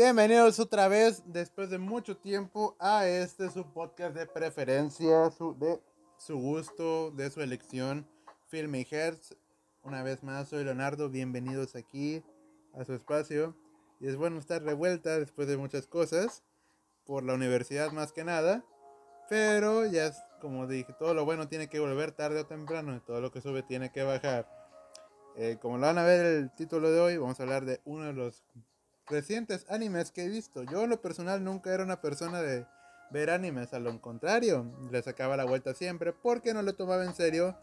Bienvenidos otra vez, después de mucho tiempo, a este su podcast de preferencia, su, de su gusto, de su elección, Film y Hertz. Una vez más, soy Leonardo, bienvenidos aquí a su espacio. Y es bueno estar revuelta después de muchas cosas, por la universidad más que nada. Pero ya es como dije, todo lo bueno tiene que volver tarde o temprano y todo lo que sube tiene que bajar. Eh, como lo van a ver el título de hoy, vamos a hablar de uno de los recientes animes que he visto. Yo en lo personal nunca era una persona de ver animes, a lo contrario, le sacaba la vuelta siempre porque no lo tomaba en serio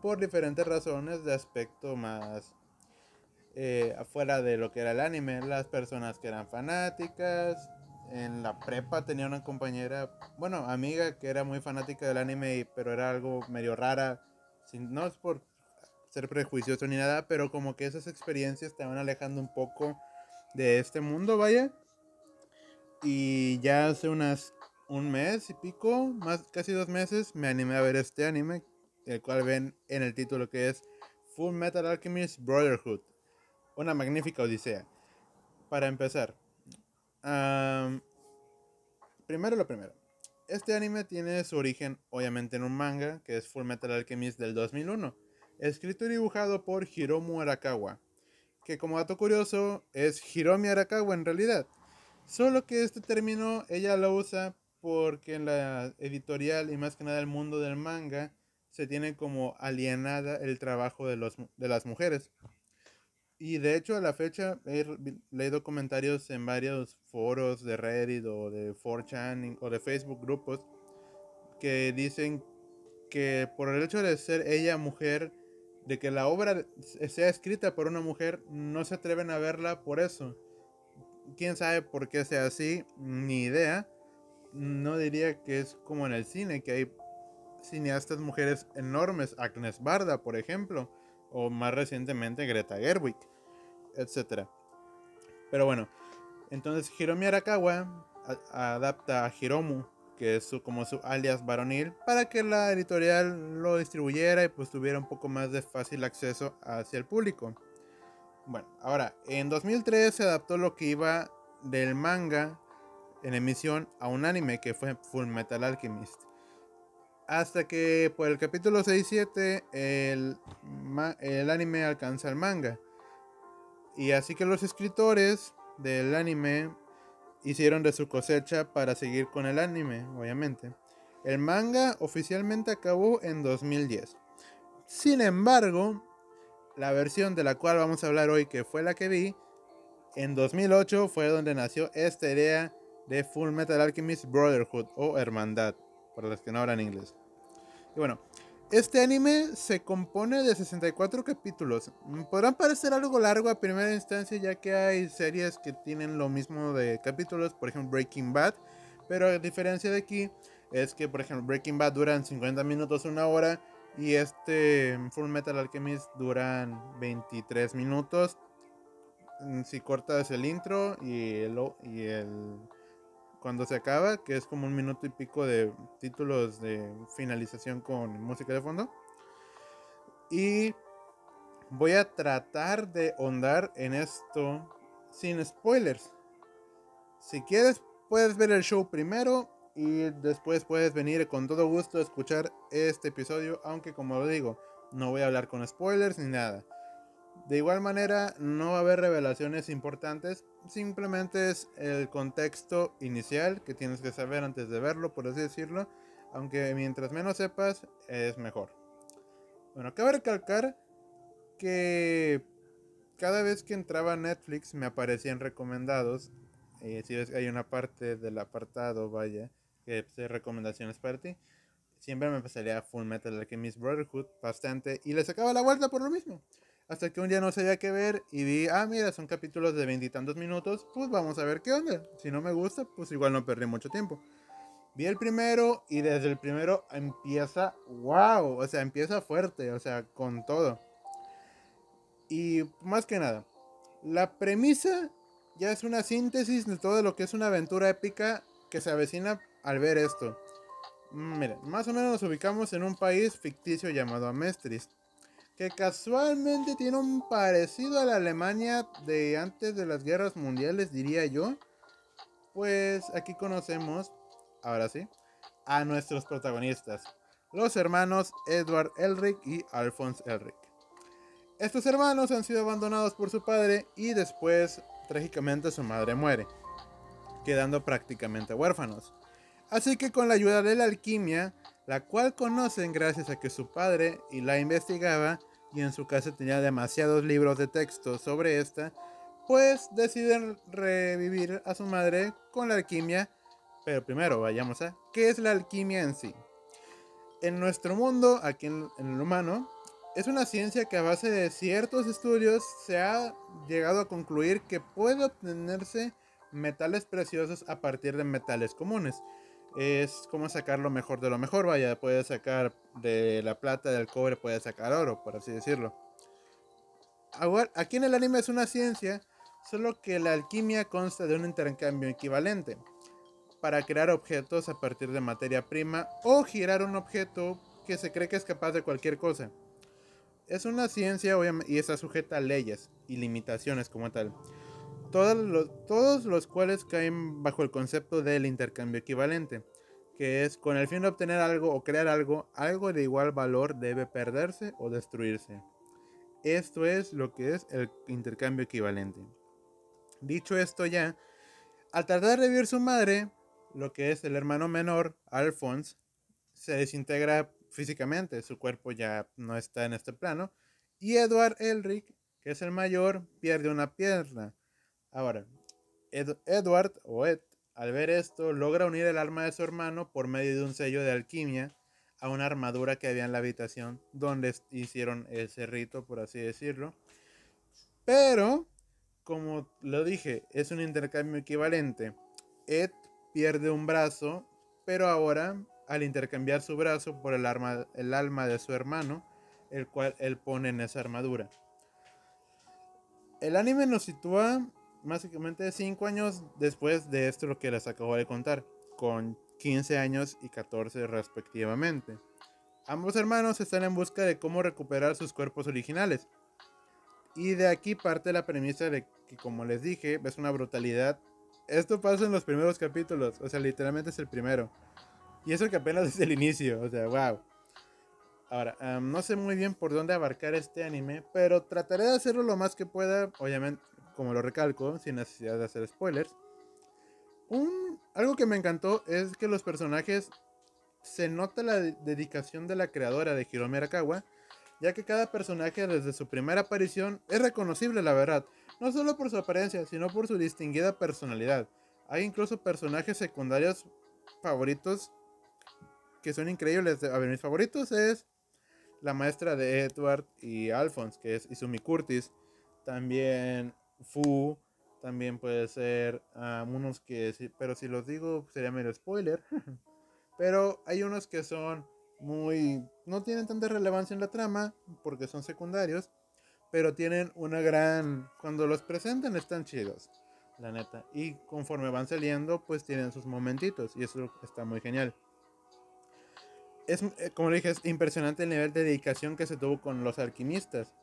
por diferentes razones de aspecto más eh, afuera de lo que era el anime. Las personas que eran fanáticas. En la prepa tenía una compañera, bueno, amiga que era muy fanática del anime, pero era algo medio rara. No es por ser prejuicioso ni nada, pero como que esas experiencias te van alejando un poco de este mundo, vaya. Y ya hace unas un mes y pico, más casi dos meses, me animé a ver este anime, el cual ven en el título que es Full Metal Alchemist Brotherhood. Una magnífica odisea. Para empezar, primero lo primero. Este anime tiene su origen obviamente en un manga que es Full Metal Alchemist del 2001, escrito y dibujado por Hiromu Arakawa que como dato curioso es Hiromi Arakawa en realidad. Solo que este término ella lo usa porque en la editorial y más que nada el mundo del manga se tiene como alienada el trabajo de, los, de las mujeres. Y de hecho a la fecha he leído comentarios en varios foros de Reddit o de 4chan o de Facebook grupos que dicen que por el hecho de ser ella mujer de que la obra sea escrita por una mujer, no se atreven a verla por eso. Quién sabe por qué sea así, ni idea. No diría que es como en el cine, que hay cineastas mujeres enormes, Agnes Barda, por ejemplo, o más recientemente Greta Gerwig, etc. Pero bueno, entonces Hiromi Arakawa adapta a Hiromu que es su, como su alias varonil, para que la editorial lo distribuyera y pues tuviera un poco más de fácil acceso hacia el público. Bueno, ahora, en 2003 se adaptó lo que iba del manga en emisión a un anime que fue Full Metal Alchemist. Hasta que por el capítulo 6 y 7 el, el anime alcanza el manga. Y así que los escritores del anime hicieron de su cosecha para seguir con el anime, obviamente. El manga oficialmente acabó en 2010. Sin embargo, la versión de la cual vamos a hablar hoy, que fue la que vi, en 2008 fue donde nació esta idea de Full Metal Alchemist Brotherhood o Hermandad, para los que no hablan inglés. Y bueno, este anime se compone de 64 capítulos. Mm, podrán parecer algo largo a primera instancia ya que hay series que tienen lo mismo de capítulos, por ejemplo Breaking Bad, pero a diferencia de aquí es que por ejemplo Breaking Bad duran 50 minutos, una hora y este Full Metal Alchemist duran 23 minutos. Mm, si cortas el intro y el, y el cuando se acaba, que es como un minuto y pico de títulos de finalización con música de fondo. Y voy a tratar de ahondar en esto sin spoilers. Si quieres, puedes ver el show primero y después puedes venir con todo gusto a escuchar este episodio, aunque como lo digo, no voy a hablar con spoilers ni nada. De igual manera, no va a haber revelaciones importantes, simplemente es el contexto inicial que tienes que saber antes de verlo, por así decirlo, aunque mientras menos sepas, es mejor. Bueno, cabe recalcar que cada vez que entraba a Netflix me aparecían recomendados, eh, si hay una parte del apartado, vaya, que es recomendaciones para ti, siempre me pasaría Full Metal Alchemist Brotherhood bastante y le sacaba la vuelta por lo mismo. Hasta que un día no sabía qué ver y vi, ah, mira, son capítulos de veintitantos minutos, pues vamos a ver qué onda. Si no me gusta, pues igual no perdí mucho tiempo. Vi el primero y desde el primero empieza, wow, o sea, empieza fuerte, o sea, con todo. Y más que nada, la premisa ya es una síntesis de todo lo que es una aventura épica que se avecina al ver esto. Miren, más o menos nos ubicamos en un país ficticio llamado Amestris que casualmente tiene un parecido a la Alemania de antes de las guerras mundiales, diría yo. pues aquí conocemos, ahora sí, a nuestros protagonistas, los hermanos Edward Elric y Alphonse Elric. Estos hermanos han sido abandonados por su padre y después, trágicamente, su madre muere, quedando prácticamente huérfanos. Así que con la ayuda de la alquimia, la cual conocen gracias a que su padre y la investigaba y en su casa tenía demasiados libros de texto sobre esta, pues deciden revivir a su madre con la alquimia. Pero primero vayamos a qué es la alquimia en sí. En nuestro mundo, aquí en, el humano, es una ciencia que a base de ciertos estudios se ha llegado a concluir que puede obtenerse metales preciosos a partir de metales comunes es como sacar lo mejor de lo mejor, vaya, puedes sacar de la plata, del cobre, puedes sacar oro, por así decirlo. Aquí en el anime es una ciencia, solo que la alquimia consta de un intercambio equivalente para crear objetos a partir de materia prima o girar un objeto que se cree que es capaz de cualquier cosa. Es una ciencia y está sujeta a leyes y limitaciones como tal todos los, cuales caen bajo el concepto del intercambio equivalente, que es con el fin de obtener algo o crear algo, algo de igual valor debe perderse o destruirse. Esto es lo que es el intercambio equivalente. Dicho esto ya, al tratar de revivir su madre, lo que es el hermano menor, Alphonse, se desintegra físicamente, su cuerpo ya no está en este plano, y Edward Elric, que es el mayor, pierde una pierna. Ahora, Edward o Ed, al ver esto, logra unir el arma de su hermano por medio de un sello de alquimia a una armadura que había en la habitación donde hicieron ese rito, por así decirlo. Pero, como lo dije, es un intercambio equivalente. Ed pierde un brazo, pero ahora, al intercambiar su brazo por el, arma, el alma de su hermano, el cual él pone en esa armadura. El anime nos sitúa básicamente 5 años después de esto lo que les acabo de contar, con 15 años y 14 respectivamente. Ambos hermanos están en busca de cómo recuperar sus cuerpos originales. Y de aquí parte la premisa de que, como les dije, es una brutalidad. Esto pasa en los primeros capítulos, o sea, literalmente es el primero. Y eso que apenas es el inicio, o sea, wow. Ahora, no sé muy bien por dónde abarcar este anime, pero trataré de hacerlo lo más que pueda, obviamente, como lo recalco, sin necesidad de hacer spoilers. Un, algo que me encantó es que los personajes se nota la dedicación de la creadora de Hiromi Arakawa, ya que cada personaje desde su primera aparición es reconocible, la verdad, no solo por su apariencia, sino por su distinguida personalidad. Hay incluso personajes secundarios favoritos que son increíbles. A ver, mis favoritos es la maestra de Edward y Alphonse, que es Izumi Curtis. También Fu, también puede ser ah, unos que, pero si los digo sería medio spoiler. pero hay unos que son muy, no tienen tanta relevancia en la trama porque son secundarios, pero tienen una gran, cuando los presentan están chidos, la neta. Y conforme van saliendo, pues tienen sus momentitos y eso está muy genial. Es, eh, como dije, es impresionante el nivel de dedicación que se tuvo con los alquimistas.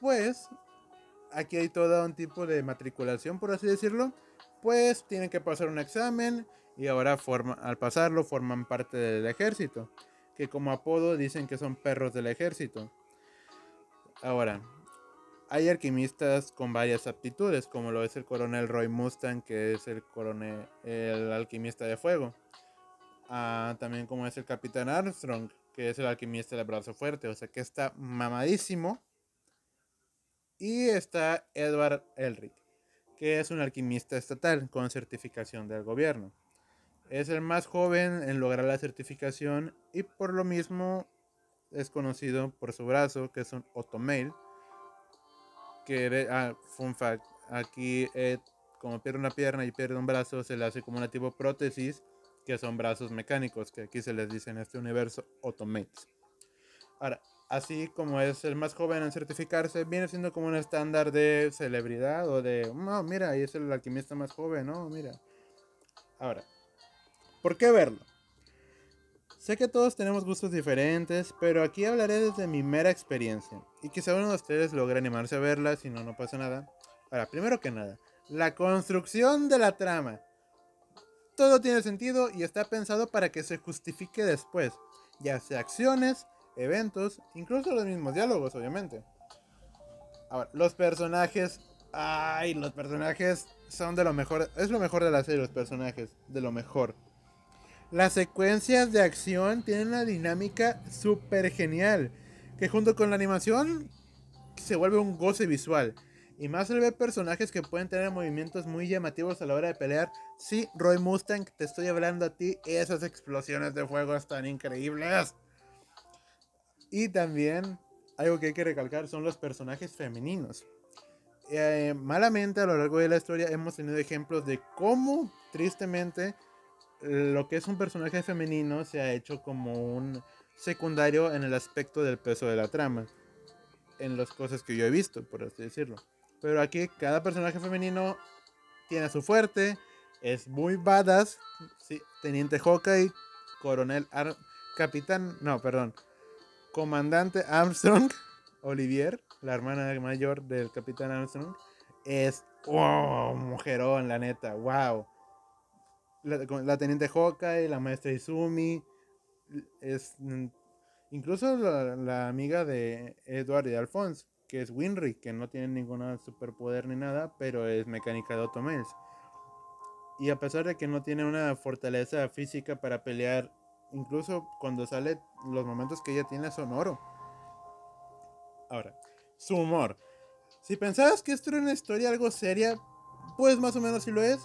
Pues aquí hay todo un tipo de matriculación, por así decirlo, pues tienen que pasar un examen y ahora al pasarlo forman parte del ejército, que como apodo dicen que son perros del ejército. Ahora, hay alquimistas con varias aptitudes, como lo es el coronel Roy Mustang, que es el coronel, el alquimista de fuego. Ah, también como es el capitán Armstrong, que es el alquimista del brazo fuerte, o sea que está mamadísimo y está Edward Elric, que es un alquimista estatal con certificación del gobierno. Es el más joven en lograr la certificación y por lo mismo es conocido por su brazo, que es un Otomail. Que, ah, fun fact, aquí como pierde una pierna y pierde un brazo, se le hace como una tipo prótesis, que son brazos mecánicos, que aquí se les dice en este universo Automates. Ahora, así como es el más joven en certificarse, viene siendo como un estándar de celebridad o de, no, mira, ahí es el alquimista más joven, no, mira. Ahora, ¿por qué verlo? Sé que todos tenemos gustos diferentes, pero aquí hablaré desde mi mera experiencia. Y quizá uno de ustedes logre animarse a verla, si no, no pasa nada. Ahora, primero que nada, la construcción de la trama. todo tiene sentido y está pensado para que se justifique después, ya sea acciones, eventos, incluso los mismos diálogos, obviamente. Ahora, los personajes. Ay, los personajes son de lo mejor. Es lo mejor de la serie, los personajes. De lo mejor. Las secuencias de acción tienen una dinámica súper genial. Que junto con la animación se vuelve un goce visual. Y más al ver personajes que pueden tener movimientos muy llamativos a la hora de pelear. Sí, Roy Mustang, te estoy hablando a ti. Esas explosiones de fuego están increíbles. Y también algo que hay que recalcar son los personajes femeninos. Eh, malamente a lo largo de la historia hemos tenido ejemplos de cómo tristemente lo que es un personaje femenino se ha hecho como un secundario en el aspecto del peso de la trama. En las cosas que yo he visto, por así decirlo. Pero aquí cada personaje femenino tiene su fuerte, es muy badass. Sí, Teniente Hawkeye, Coronel Capitán, no, perdón, Comandante Armstrong, Olivier, la hermana mayor del Capitán Armstrong, es mujerón, la neta, wow. La, Teniente Hawkeye, la maestra Izumi, es mm, incluso la, amiga de Edward y Alphonse, que es Winry, que no tiene ningún superpoder ni nada, pero es mecánica de Otomels. Y a pesar de que no tiene una fortaleza física para pelear incluso cuando sale, los momentos que ella tiene son oro. Ahora, su humor. Si pensabas que esto era una historia algo seria, pues más o menos sí lo es.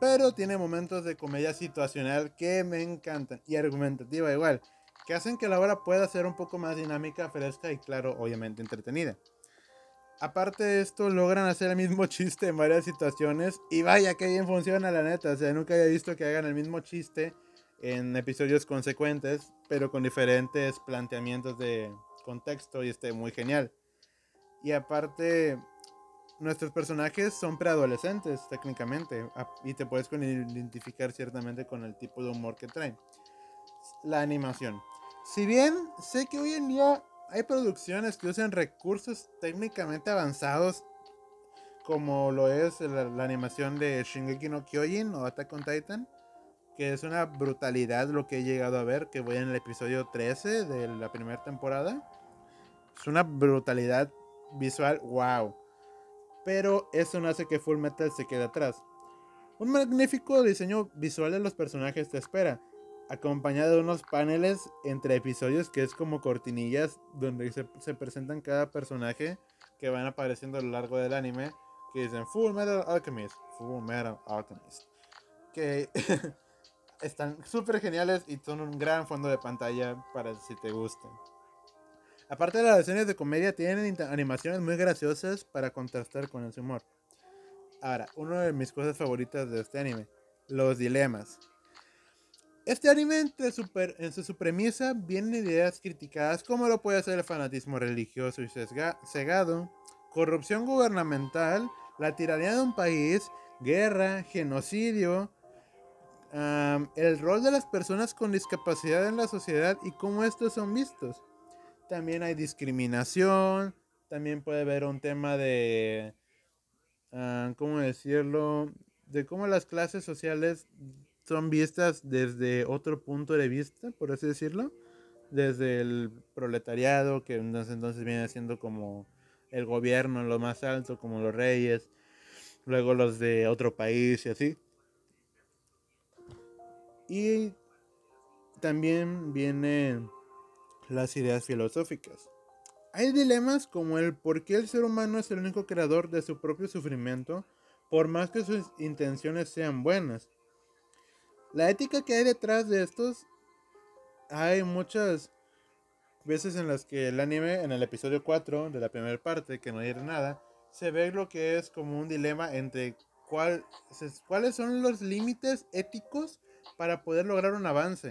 Pero tiene momentos de comedia situacional que me encantan. Y argumentativa igual. Que hacen que la obra pueda ser un poco más dinámica, fresca y claro, obviamente entretenida. Aparte de esto, logran hacer el mismo chiste en varias situaciones. Y vaya que bien funciona, la neta. O sea, nunca había visto que hagan el mismo chiste en episodios consecuentes, pero con diferentes planteamientos de contexto y este muy genial. Y aparte, nuestros personajes son preadolescentes técnicamente y te puedes identificar ciertamente con el tipo de humor que traen. La animación. Si bien sé que hoy en día hay producciones que usan recursos técnicamente avanzados como lo es la, la animación de Shingeki no Kyojin o Attack on Titan, que es una brutalidad lo que he llegado a ver, que voy en el episodio 13 de la primera temporada. Es una brutalidad visual, wow. Pero eso no hace que Full Metal se quede atrás. Un magnífico diseño visual de los personajes te espera, acompañado de unos paneles entre episodios que es como cortinillas donde se, se presentan cada personaje que van apareciendo a lo largo del anime, que dicen Full Metal Alchemist, Full Metal Alchemist. Que están súper geniales y son un gran fondo de pantalla para si te gustan. Aparte de las escenas de comedia, tienen animaciones muy graciosas para contrastar con el humor. Ahora, una de mis cosas favoritas de este anime, los dilemas. Este anime en su, en su premisa vienen ideas criticadas como lo puede ser el fanatismo religioso y cegado, corrupción gubernamental, la tiranía de un país, guerra, genocidio, el rol de las personas con discapacidad en la sociedad y cómo estos son vistos. También hay discriminación, también puede haber un tema de, ¿cómo decirlo? De cómo las clases sociales son vistas desde otro punto de vista, por así decirlo. Desde el proletariado, que entonces, entonces viene siendo como el gobierno lo más alto, como los reyes, luego los de otro país y así. Y también vienen las ideas filosóficas. Hay dilemas como el por qué el ser humano es el único creador de su propio sufrimiento, por más que sus intenciones sean buenas. La ética que hay detrás de estos, hay muchas veces en las que el anime, en el episodio 4 de la primera parte, que no hay nada, se ve lo que es como un dilema entre cuál, cuáles son los límites éticos para poder lograr un avance.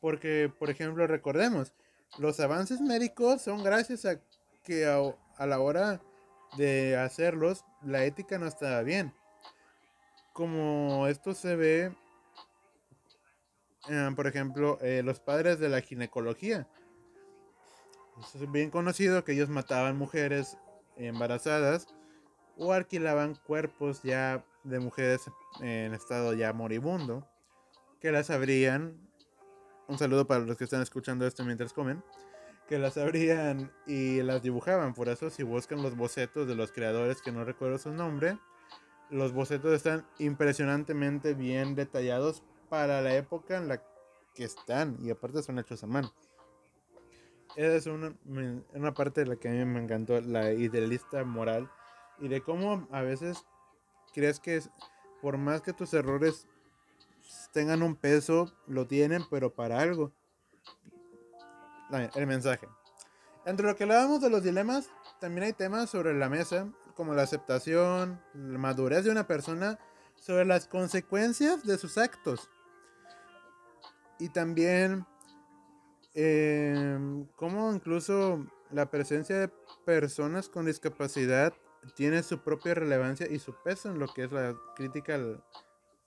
Porque, por ejemplo, recordemos, los avances médicos son gracias a que a, la hora de hacerlos, la ética no estaba bien. Como esto se ve, eh, por ejemplo, eh, los padres de la ginecología. Es bien conocido que ellos mataban mujeres embarazadas o alquilaban cuerpos ya de mujeres en estado ya moribundo que las abrían. Un saludo para los que están escuchando esto mientras comen. Que las abrían y las dibujaban. Por eso, si buscan los bocetos de los creadores que no recuerdo su nombre, los bocetos están impresionantemente bien detallados para la época en la que están. Y aparte, son hechos a mano. Esa es una, una parte de la que a mí me encantó, la idealista moral y de cómo a veces crees que por más que tus errores tengan un peso, lo tienen, pero para algo. El mensaje. Entre lo que hablábamos de los dilemas, también hay temas sobre la mesa, como la aceptación, la madurez de una persona, sobre las consecuencias de sus actos. Y también eh, cómo incluso la presencia de personas con discapacidad tiene su propia relevancia y su peso en lo que es la crítica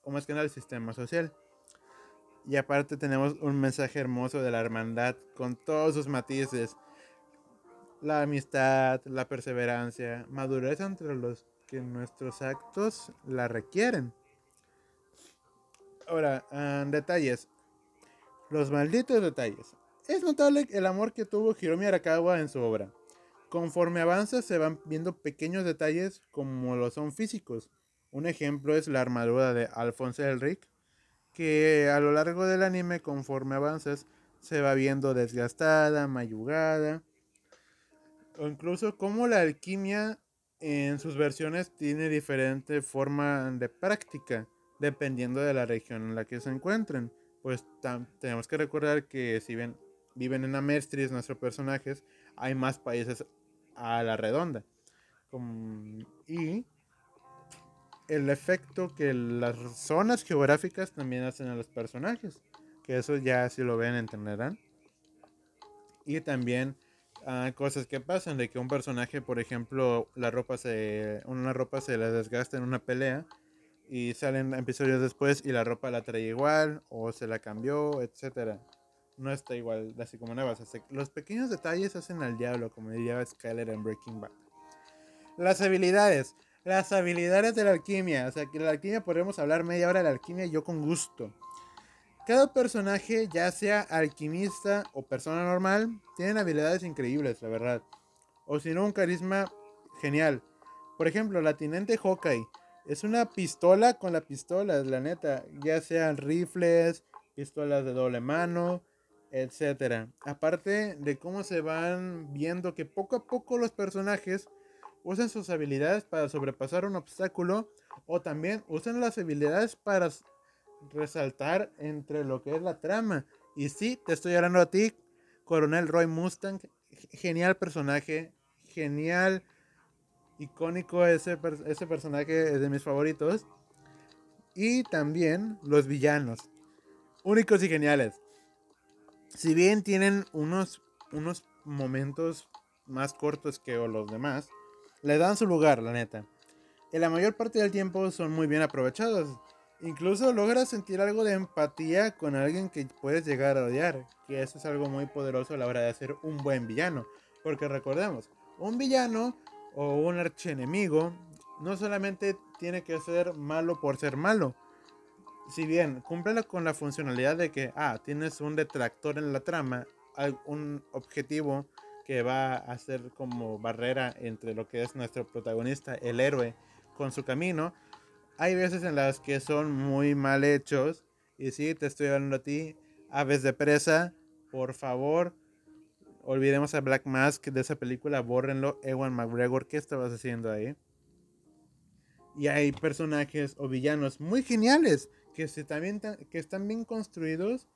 o más que nada al sistema social. Y aparte tenemos un mensaje hermoso de la hermandad con todos sus matices. La amistad, la perseverancia, madurez entre los que nuestros actos la requieren. Ahora, ah, detalles. Los malditos detalles. Es notable el amor que tuvo Hiromi Arakawa en su obra. Conforme avanza se van viendo pequeños detalles como lo son físicos. Un ejemplo es la armadura de Alphonse Elric, que a lo largo del anime conforme avanzas se va viendo desgastada, mayugada, o incluso como la alquimia en sus versiones tiene diferente forma de práctica dependiendo de la región en la que se encuentren. Pues tenemos que recordar que si bien viven en Amestris nuestros personajes, hay más países a la redonda. y el efecto que las zonas geográficas también hacen a los personajes. Que eso ya si lo ven entenderán. Y también uh, cosas que pasan de que un personaje, por ejemplo, la ropa se una ropa se le desgasta en una pelea y salen episodios después y la ropa la trae igual o se la cambió, etcétera no está igual, así como nueva. los pequeños detalles hacen al diablo, como diría Skyler en Breaking Bad. Las habilidades. Las habilidades de la alquimia. O sea, que la alquimia podemos hablar media hora de la alquimia yo con gusto. Cada personaje, ya sea alquimista o persona normal, tienen habilidades increíbles, la verdad. O si no, un carisma genial. Por ejemplo, la Tinente Hawkeye. Es una pistola con la pistola, la neta. Ya sean rifles, pistolas de doble mano, etcétera. Aparte de cómo se van viendo que poco a poco los personajes usan sus habilidades para sobrepasar un obstáculo o también usan las habilidades para resaltar entre lo que es la trama. Y sí, te estoy hablando a ti, Coronel Roy Mustang, genial personaje, genial, icónico ese, ese personaje es de mis favoritos. Y también los villanos, únicos y geniales si bien tienen unos, unos momentos más cortos que los demás, le dan su lugar, la neta. En la mayor parte del tiempo son muy bien aprovechados. Incluso logras sentir algo de empatía con alguien que puedes llegar a odiar, que eso es algo muy poderoso a la hora de hacer un buen villano. Porque recordemos, un villano o un archienemigo no solamente tiene que ser malo por ser malo, si bien cumple con la funcionalidad de que, ah, tienes un detractor en la trama, un objetivo que va a ser como barrera entre lo que es nuestro protagonista, el héroe, con su camino, hay veces en las que son muy mal hechos. Y sí, te estoy hablando a ti, aves de presa, por favor, olvidemos a Black Mask de esa película, bórrenlo. Ewan McGregor, ¿qué estabas haciendo ahí? Y hay personajes o villanos muy geniales que, se también, que están bien construidos,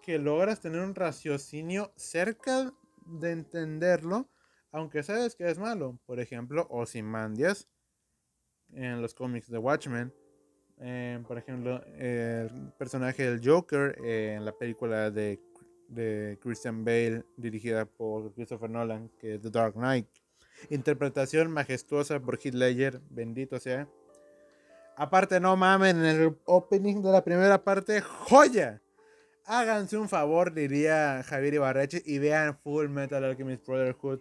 que logras tener un raciocinio cerca de entenderlo, aunque sabes que es malo. Por ejemplo, Ozymandias en los cómics de Watchmen. Eh, por ejemplo, el personaje del Joker en la película de, de Christian Bale dirigida por Christopher Nolan, que es The Dark Knight. Interpretación majestuosa por Heath Ledger, bendito sea. Aparte, no mamen, en el opening de la primera parte, joya. Háganse un favor, diría Javier Ibarreche, y vean Full Metal Alchemist Brotherhood.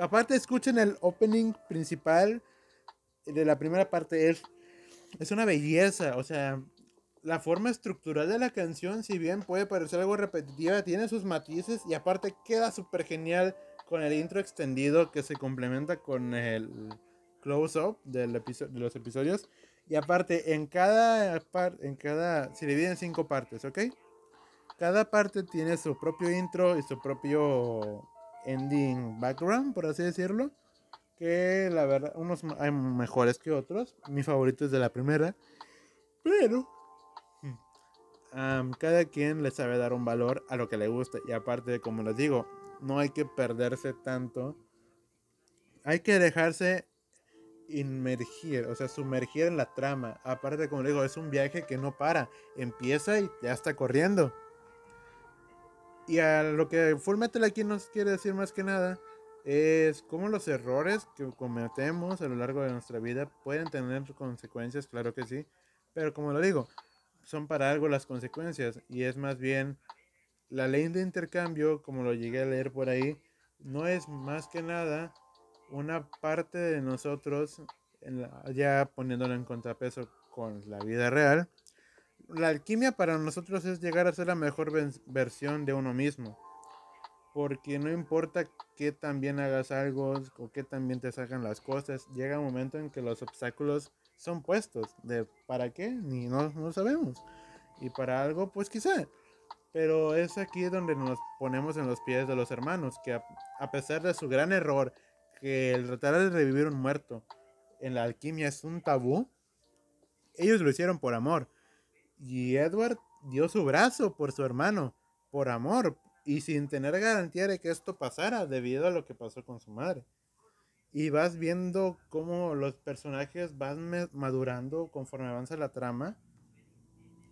aparte, escuchen el opening principal de la primera parte. Es es una belleza, o sea, la forma estructural de la canción, si bien puede parecer algo repetitiva, tiene sus matices y aparte queda súper genial con el intro extendido que se complementa con el close-up de los episodios. Y aparte, en cada, en cada, se divide en cinco partes, ¿ok? Cada parte tiene su propio intro y su propio ending background, por así decirlo. Que la verdad, unos hay mejores que otros. Mi favorito es de la primera. Pero cada quien le sabe dar un valor a lo que le gusta. Y aparte, como les digo, no hay que perderse tanto. Hay que dejarse inmergir, o sea, sumergir en la trama. Aparte, como les digo, es un viaje que no para. Empieza y ya está corriendo. Y a lo que Full Metal aquí nos quiere decir más que nada es cómo los errores que cometemos a lo largo de nuestra vida pueden tener consecuencias, claro que sí, pero como lo digo, son para algo las consecuencias y es más bien la ley de intercambio, como lo llegué a leer por ahí, no es más que nada una parte de nosotros, ya poniéndolo en contrapeso con la vida real, la alquimia para nosotros es llegar a ser la mejor versión de uno mismo. Porque no importa que también hagas algo o que también te salgan las cosas, llega un momento en que los obstáculos son puestos. De para qué, ni no, no sabemos. Y para algo, pues quizá. Pero es aquí donde nos ponemos en los pies de los hermanos, que a pesar de su gran error, que el tratar de revivir un muerto en la alquimia es un tabú, ellos lo hicieron por amor y Edward dio su brazo por su hermano, por amor, y sin tener garantía de que esto pasara debido a lo que pasó con su madre. Y vas viendo cómo los personajes van madurando conforme avanza la trama.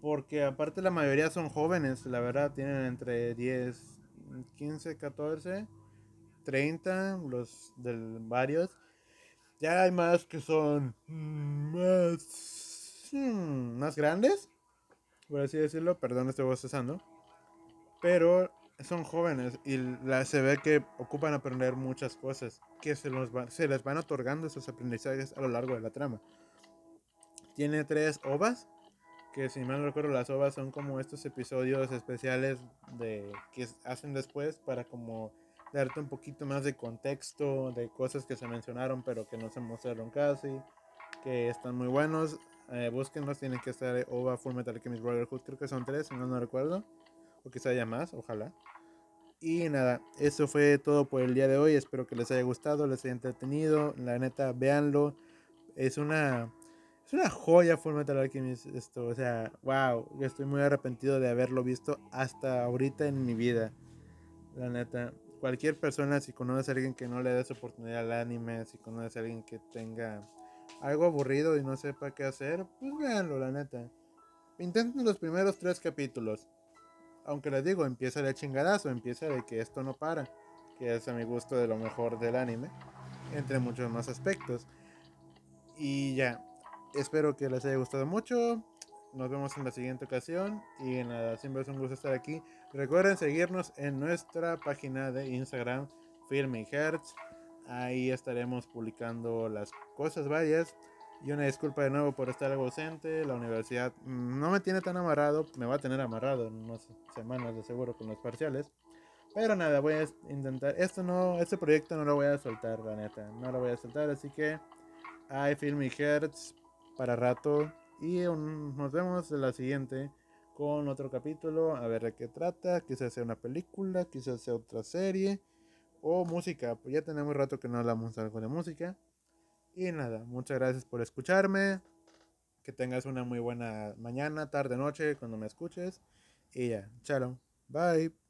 Porque aparte la mayoría son jóvenes, la verdad, tienen entre 10, 15, 14, 30, los del varios. Ya hay más que son más, hmm, más grandes por así decirlo, perdón, estoy bostezando, pero son jóvenes y la, se ve que ocupan aprender muchas cosas que se, los se les van otorgando esos aprendizajes a lo largo de la trama. Tiene tres ovas, que si mal no recuerdo las ovas son como estos episodios especiales de que hacen después para como darte un poquito más de contexto de cosas que se mencionaron pero que no se mostraron casi, que están muy buenos. Eh, búsquenlos, tienen que estar OVA Full Metal Alchemist Brotherhood, creo que son tres, no, no recuerdo. O quizá haya más, ojalá. Y nada, eso fue todo por el día de hoy. Espero que les haya gustado, les haya entretenido. La neta, véanlo. Es una, es una joya Full Metal Alchemist esto. O sea, wow. Estoy muy arrepentido de haberlo visto hasta ahorita en mi vida. La neta. Cualquier persona, si conoce a alguien que no le des oportunidad al anime, si conoce a alguien que tenga algo aburrido y no sepa qué hacer, pues véanlo, la neta. Intenten los primeros tres capítulos. Aunque les digo, empieza de chingadazo, empieza de que esto no para, que es a mi gusto de lo mejor del anime, entre muchos más aspectos. Y ya, espero que les haya gustado mucho. Nos vemos en la siguiente ocasión. Y nada, siempre es un gusto estar aquí. Recuerden seguirnos en nuestra página de Instagram, Filming Hertz. Ahí estaremos publicando las cosas varias. Y una disculpa de nuevo por estar algo ausente. La universidad no me tiene tan amarrado. Me va a tener amarrado en unas semanas de seguro con los parciales. Pero nada, voy a intentar. Esto no, este proyecto no lo voy a soltar, la neta. No lo voy a soltar. Así que hay Film y Hertz para rato. Y nos vemos en la siguiente con otro capítulo. A ver de qué trata. Quizás sea una película, quizás sea otra serie o música. Pues ya tenemos rato que no hablamos algo de música. Y nada, muchas gracias por escucharme. Que tengas una muy buena mañana, tarde, noche, cuando me escuches. Y ya, chao. Bye.